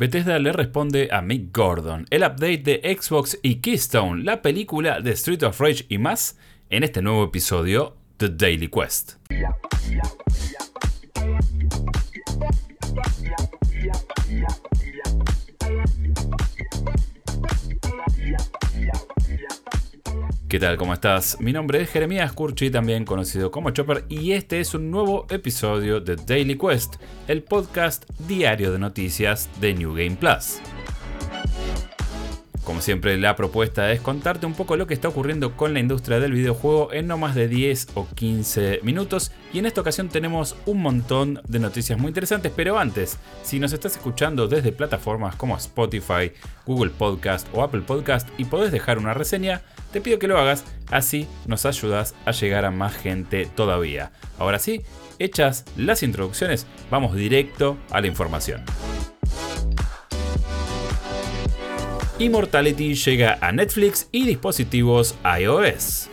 Bethesda le responde a Mick Gordon, el update de Xbox y Keystone, la película de Street of Rage y más, en este nuevo episodio The Daily Quest. ¿Qué tal? ¿Cómo estás? Mi nombre es Jeremías Curchi, también conocido como Chopper, y este es un nuevo episodio de Daily Quest, el podcast diario de noticias de New Game Plus. Como siempre, la propuesta es contarte un poco lo que está ocurriendo con la industria del videojuego en no más de 10 o 15 minutos. Y en esta ocasión tenemos un montón de noticias muy interesantes. Pero antes, si nos estás escuchando desde plataformas como Spotify, Google Podcast o Apple Podcast y podés dejar una reseña, te pido que lo hagas. Así nos ayudas a llegar a más gente todavía. Ahora sí, hechas las introducciones, vamos directo a la información. Immortality llega a Netflix y dispositivos iOS.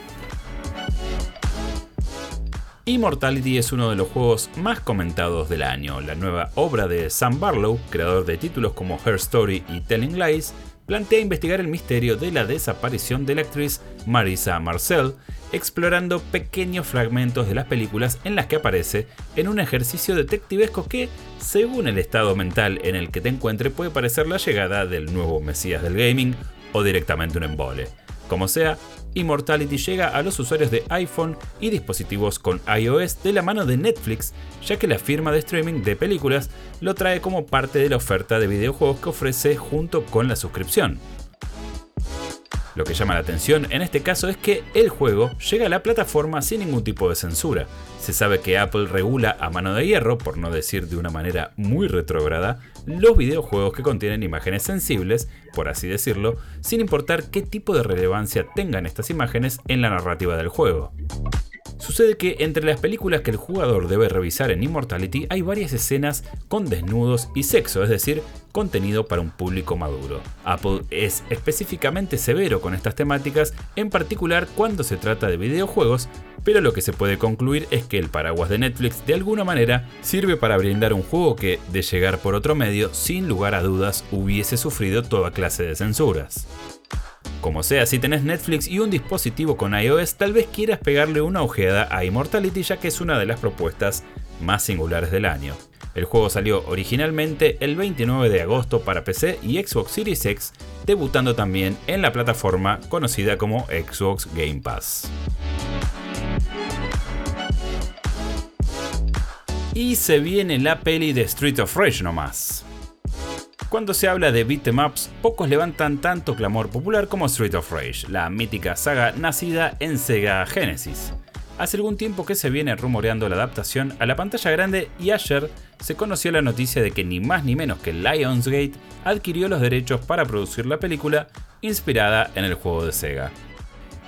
Immortality es uno de los juegos más comentados del año. La nueva obra de Sam Barlow, creador de títulos como Her Story y Telling Lies, plantea investigar el misterio de la desaparición de la actriz Marisa Marcel, explorando pequeños fragmentos de las películas en las que aparece en un ejercicio detectivesco que, según el estado mental en el que te encuentre, puede parecer la llegada del nuevo Mesías del gaming o directamente un embole. Como sea, Immortality llega a los usuarios de iPhone y dispositivos con iOS de la mano de Netflix, ya que la firma de streaming de películas lo trae como parte de la oferta de videojuegos que ofrece junto con la suscripción. Lo que llama la atención en este caso es que el juego llega a la plataforma sin ningún tipo de censura. Se sabe que Apple regula a mano de hierro, por no decir de una manera muy retrógrada, los videojuegos que contienen imágenes sensibles, por así decirlo, sin importar qué tipo de relevancia tengan estas imágenes en la narrativa del juego. Sucede que entre las películas que el jugador debe revisar en Immortality hay varias escenas con desnudos y sexo, es decir, contenido para un público maduro. Apple es específicamente severo con estas temáticas, en particular cuando se trata de videojuegos, pero lo que se puede concluir es que el paraguas de Netflix de alguna manera sirve para brindar un juego que, de llegar por otro medio, sin lugar a dudas hubiese sufrido toda clase de censuras. Como sea, si tenés Netflix y un dispositivo con iOS, tal vez quieras pegarle una ojeada a Immortality ya que es una de las propuestas más singulares del año. El juego salió originalmente el 29 de agosto para PC y Xbox Series X, debutando también en la plataforma conocida como Xbox Game Pass. Y se viene la peli de Street of Rage nomás. Cuando se habla de beat'em ups, pocos levantan tanto clamor popular como Street of Rage, la mítica saga nacida en Sega Genesis. Hace algún tiempo que se viene rumoreando la adaptación a la pantalla grande y ayer se conoció la noticia de que ni más ni menos que Lionsgate adquirió los derechos para producir la película inspirada en el juego de Sega.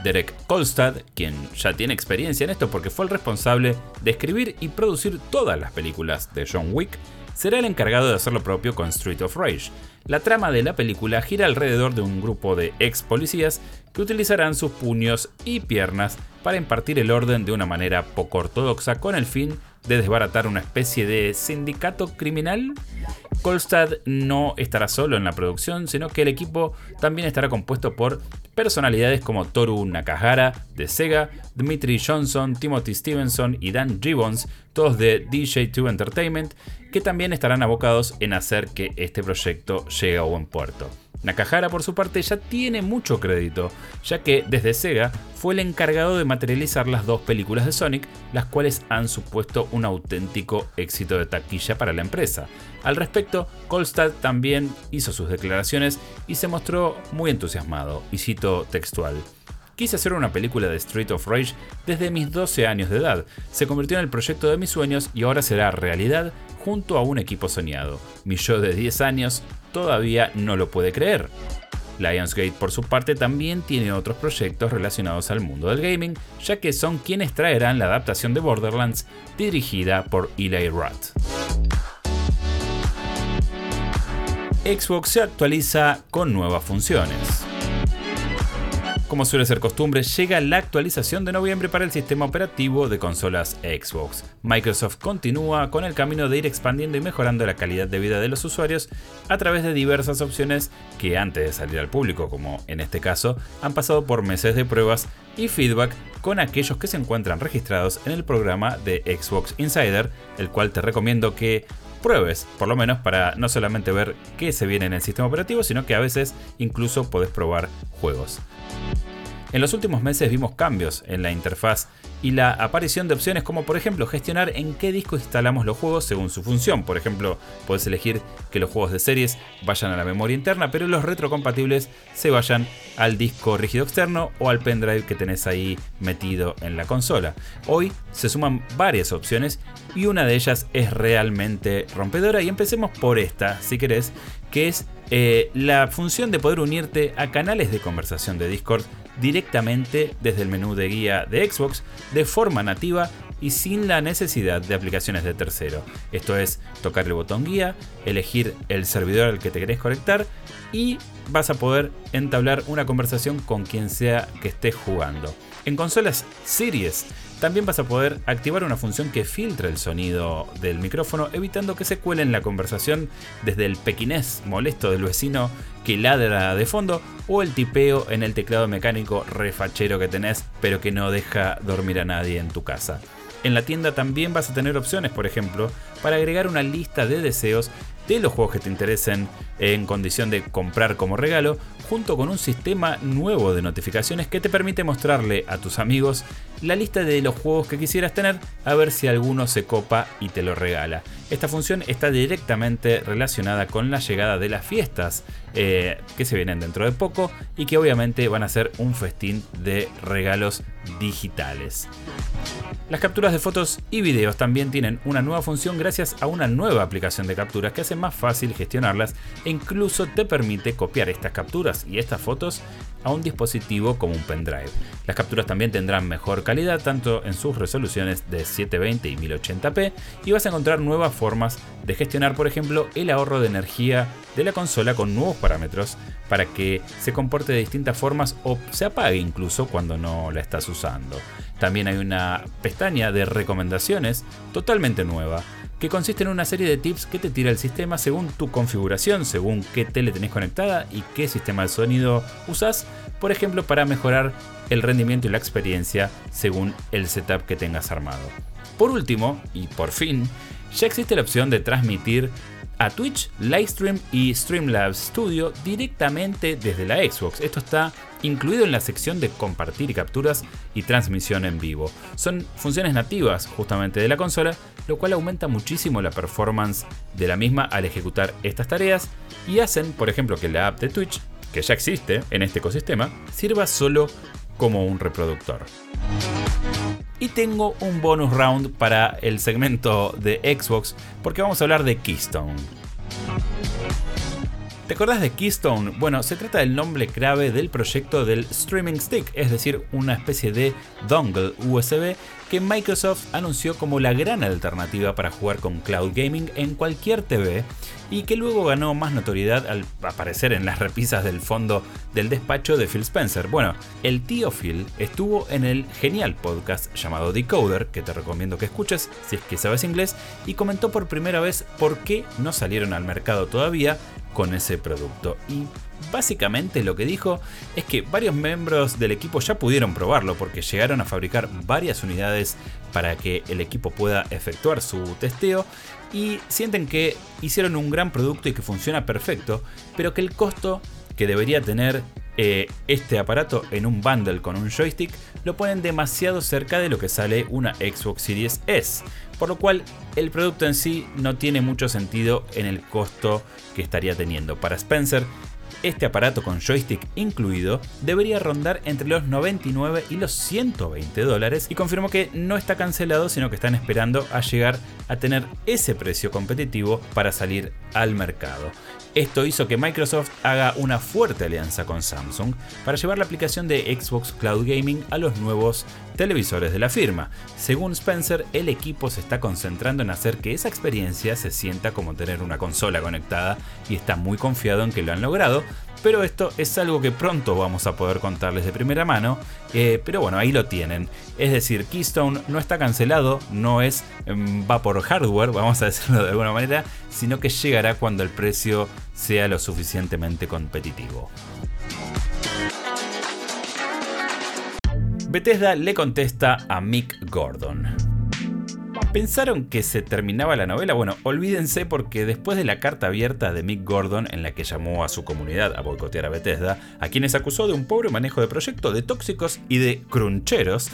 Derek Kolstad, quien ya tiene experiencia en esto porque fue el responsable de escribir y producir todas las películas de John Wick, será el encargado de hacer lo propio con Street of Rage. La trama de la película gira alrededor de un grupo de ex policías que utilizarán sus puños y piernas para impartir el orden de una manera poco ortodoxa con el fin de desbaratar una especie de sindicato criminal. Kolstad no estará solo en la producción, sino que el equipo también estará compuesto por personalidades como Toru Nakahara de Sega, Dmitry Johnson, Timothy Stevenson y Dan Gibbons, todos de DJ2 Entertainment, que también estarán abocados en hacer que este proyecto llegue a buen puerto. Nakahara por su parte ya tiene mucho crédito, ya que desde Sega fue el encargado de materializar las dos películas de Sonic, las cuales han supuesto un auténtico éxito de taquilla para la empresa. Al respecto, Kolstad también hizo sus declaraciones y se mostró muy entusiasmado, y cito textual. Quise hacer una película de Street of Rage desde mis 12 años de edad. Se convirtió en el proyecto de mis sueños y ahora será realidad junto a un equipo soñado. Mi yo de 10 años todavía no lo puede creer. Lionsgate por su parte también tiene otros proyectos relacionados al mundo del gaming, ya que son quienes traerán la adaptación de Borderlands dirigida por Eli Roth. Xbox se actualiza con nuevas funciones. Como suele ser costumbre, llega la actualización de noviembre para el sistema operativo de consolas Xbox. Microsoft continúa con el camino de ir expandiendo y mejorando la calidad de vida de los usuarios a través de diversas opciones que antes de salir al público, como en este caso, han pasado por meses de pruebas y feedback con aquellos que se encuentran registrados en el programa de Xbox Insider, el cual te recomiendo que pruebes, por lo menos para no solamente ver qué se viene en el sistema operativo, sino que a veces incluso podés probar juegos. En los últimos meses vimos cambios en la interfaz y la aparición de opciones como por ejemplo gestionar en qué disco instalamos los juegos según su función. Por ejemplo, puedes elegir que los juegos de series vayan a la memoria interna, pero los retrocompatibles se vayan al disco rígido externo o al pendrive que tenés ahí metido en la consola. Hoy se suman varias opciones y una de ellas es realmente rompedora y empecemos por esta, si querés, que es eh, la función de poder unirte a canales de conversación de Discord directamente desde el menú de guía de Xbox de forma nativa y sin la necesidad de aplicaciones de tercero. Esto es tocar el botón guía, elegir el servidor al que te querés conectar y vas a poder entablar una conversación con quien sea que estés jugando. En consolas Series también vas a poder activar una función que filtra el sonido del micrófono, evitando que se cuele en la conversación desde el pequinés molesto del vecino que ladra de fondo o el tipeo en el teclado mecánico refachero que tenés, pero que no deja dormir a nadie en tu casa. En la tienda también vas a tener opciones, por ejemplo, para agregar una lista de deseos de los juegos que te interesen en condición de comprar como regalo, junto con un sistema nuevo de notificaciones que te permite mostrarle a tus amigos la lista de los juegos que quisieras tener a ver si alguno se copa y te lo regala. Esta función está directamente relacionada con la llegada de las fiestas eh, que se vienen dentro de poco y que obviamente van a ser un festín de regalos digitales. Las capturas de fotos y videos también tienen una nueva función gracias a una nueva aplicación de capturas que hace más fácil gestionarlas e incluso te permite copiar estas capturas y estas fotos a un dispositivo como un pendrive. Las capturas también tendrán mejor calidad tanto en sus resoluciones de 720 y 1080p y vas a encontrar nuevas formas de gestionar por ejemplo el ahorro de energía de la consola con nuevos parámetros para que se comporte de distintas formas o se apague incluso cuando no la estás usando. También hay una pestaña de recomendaciones totalmente nueva que consiste en una serie de tips que te tira el sistema según tu configuración, según qué tele tenés conectada y qué sistema de sonido usas, por ejemplo, para mejorar el rendimiento y la experiencia según el setup que tengas armado. Por último, y por fin, ya existe la opción de transmitir a Twitch, Livestream y Streamlabs Studio directamente desde la Xbox. Esto está incluido en la sección de compartir capturas y transmisión en vivo. Son funciones nativas justamente de la consola, lo cual aumenta muchísimo la performance de la misma al ejecutar estas tareas y hacen, por ejemplo, que la app de Twitch, que ya existe en este ecosistema, sirva solo como un reproductor. Y tengo un bonus round para el segmento de Xbox porque vamos a hablar de Keystone. ¿Te acordás de Keystone? Bueno, se trata del nombre clave del proyecto del Streaming Stick, es decir, una especie de dongle USB que Microsoft anunció como la gran alternativa para jugar con cloud gaming en cualquier TV y que luego ganó más notoriedad al aparecer en las repisas del fondo del despacho de Phil Spencer. Bueno, el tío Phil estuvo en el genial podcast llamado Decoder, que te recomiendo que escuches si es que sabes inglés, y comentó por primera vez por qué no salieron al mercado todavía con ese producto. Y básicamente lo que dijo es que varios miembros del equipo ya pudieron probarlo porque llegaron a fabricar varias unidades para que el equipo pueda efectuar su testeo y sienten que hicieron un gran producto y que funciona perfecto, pero que el costo que debería tener eh, este aparato en un bundle con un joystick lo ponen demasiado cerca de lo que sale una Xbox Series S, por lo cual el producto en sí no tiene mucho sentido en el costo que estaría teniendo. Para Spencer, este aparato con joystick incluido debería rondar entre los 99 y los 120 dólares y confirmó que no está cancelado sino que están esperando a llegar a tener ese precio competitivo para salir al mercado. Esto hizo que Microsoft haga una fuerte alianza con Samsung para llevar la aplicación de Xbox Cloud Gaming a los nuevos televisores de la firma. Según Spencer, el equipo se está concentrando en hacer que esa experiencia se sienta como tener una consola conectada y está muy confiado en que lo han logrado, pero esto es algo que pronto vamos a poder contarles de primera mano. Eh, pero bueno, ahí lo tienen. Es decir, Keystone no está cancelado, no es em, va por hardware, vamos a decirlo de alguna manera, sino que llegará cuando el precio sea lo suficientemente competitivo. Bethesda le contesta a Mick Gordon. ¿Pensaron que se terminaba la novela? Bueno, olvídense porque después de la carta abierta de Mick Gordon en la que llamó a su comunidad a boicotear a Bethesda, a quienes acusó de un pobre manejo de proyecto, de tóxicos y de cruncheros,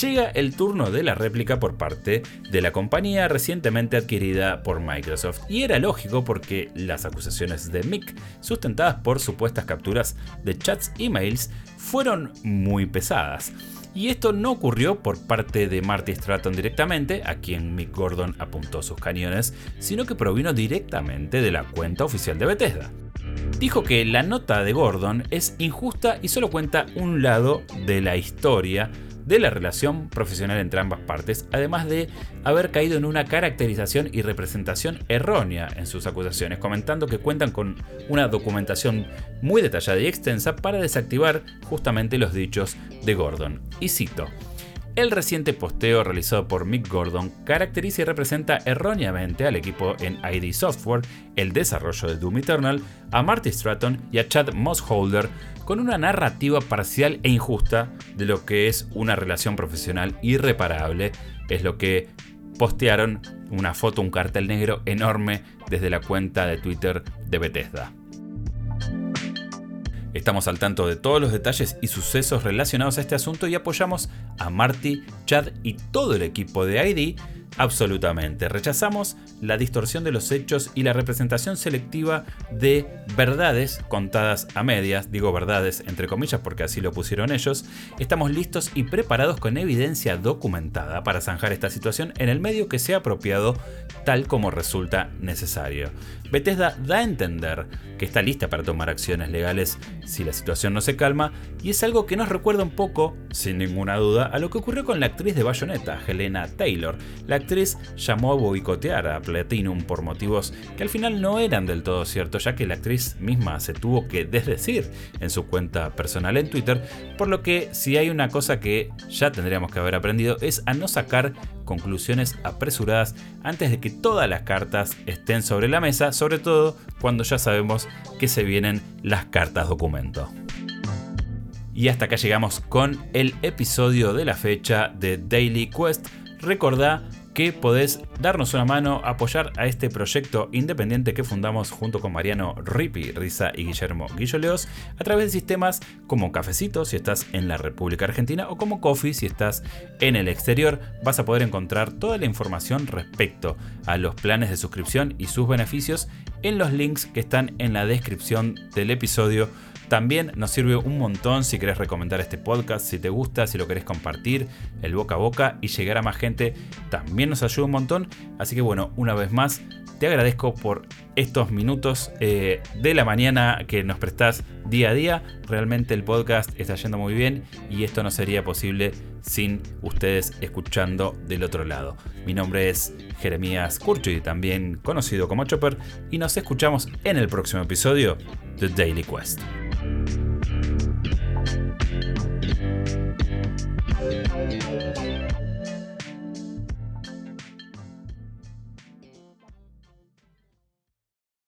llega el turno de la réplica por parte de la compañía recientemente adquirida por Microsoft. Y era lógico porque las acusaciones de Mick, sustentadas por supuestas capturas de chats y mails, fueron muy pesadas. Y esto no ocurrió por parte de Marty Stratton directamente, a quien Mick Gordon apuntó sus cañones, sino que provino directamente de la cuenta oficial de Bethesda. Dijo que la nota de Gordon es injusta y solo cuenta un lado de la historia de la relación profesional entre ambas partes, además de haber caído en una caracterización y representación errónea en sus acusaciones, comentando que cuentan con una documentación muy detallada y extensa para desactivar justamente los dichos de Gordon. Y cito, el reciente posteo realizado por Mick Gordon caracteriza y representa erróneamente al equipo en ID Software, el desarrollo de Doom Eternal, a Marty Stratton y a Chad Mossholder con una narrativa parcial e injusta de lo que es una relación profesional irreparable. Es lo que postearon una foto, un cartel negro enorme desde la cuenta de Twitter de Bethesda. Estamos al tanto de todos los detalles y sucesos relacionados a este asunto y apoyamos a Marty, Chad y todo el equipo de ID absolutamente. Rechazamos la distorsión de los hechos y la representación selectiva de verdades contadas a medias, digo verdades entre comillas porque así lo pusieron ellos. Estamos listos y preparados con evidencia documentada para zanjar esta situación en el medio que sea apropiado tal como resulta necesario. Bethesda da a entender que está lista para tomar acciones legales si la situación no se calma y es algo que nos recuerda un poco, sin ninguna duda, a lo que ocurrió con la actriz de Bayonetta, Helena Taylor. La actriz llamó a boicotear a Platinum por motivos que al final no eran del todo ciertos, ya que la actriz misma se tuvo que desdecir en su cuenta personal en Twitter, por lo que si hay una cosa que ya tendríamos que haber aprendido es a no sacar conclusiones apresuradas antes de que todas las cartas estén sobre la mesa, sobre todo cuando ya sabemos que se vienen las cartas documento. Y hasta acá llegamos con el episodio de la fecha de Daily Quest. Recordá que podés darnos una mano, apoyar a este proyecto independiente que fundamos junto con Mariano Ripi, Risa y Guillermo Guilloleos a través de sistemas como Cafecito si estás en la República Argentina o como Coffee si estás en el exterior. Vas a poder encontrar toda la información respecto a los planes de suscripción y sus beneficios en los links que están en la descripción del episodio también nos sirve un montón si querés recomendar este podcast, si te gusta, si lo querés compartir, el boca a boca y llegar a más gente, también nos ayuda un montón. Así que bueno, una vez más, te agradezco por estos minutos eh, de la mañana que nos prestás día a día. Realmente el podcast está yendo muy bien y esto no sería posible sin ustedes escuchando del otro lado. Mi nombre es Jeremías Curchi, también conocido como Chopper, y nos escuchamos en el próximo episodio de Daily Quest.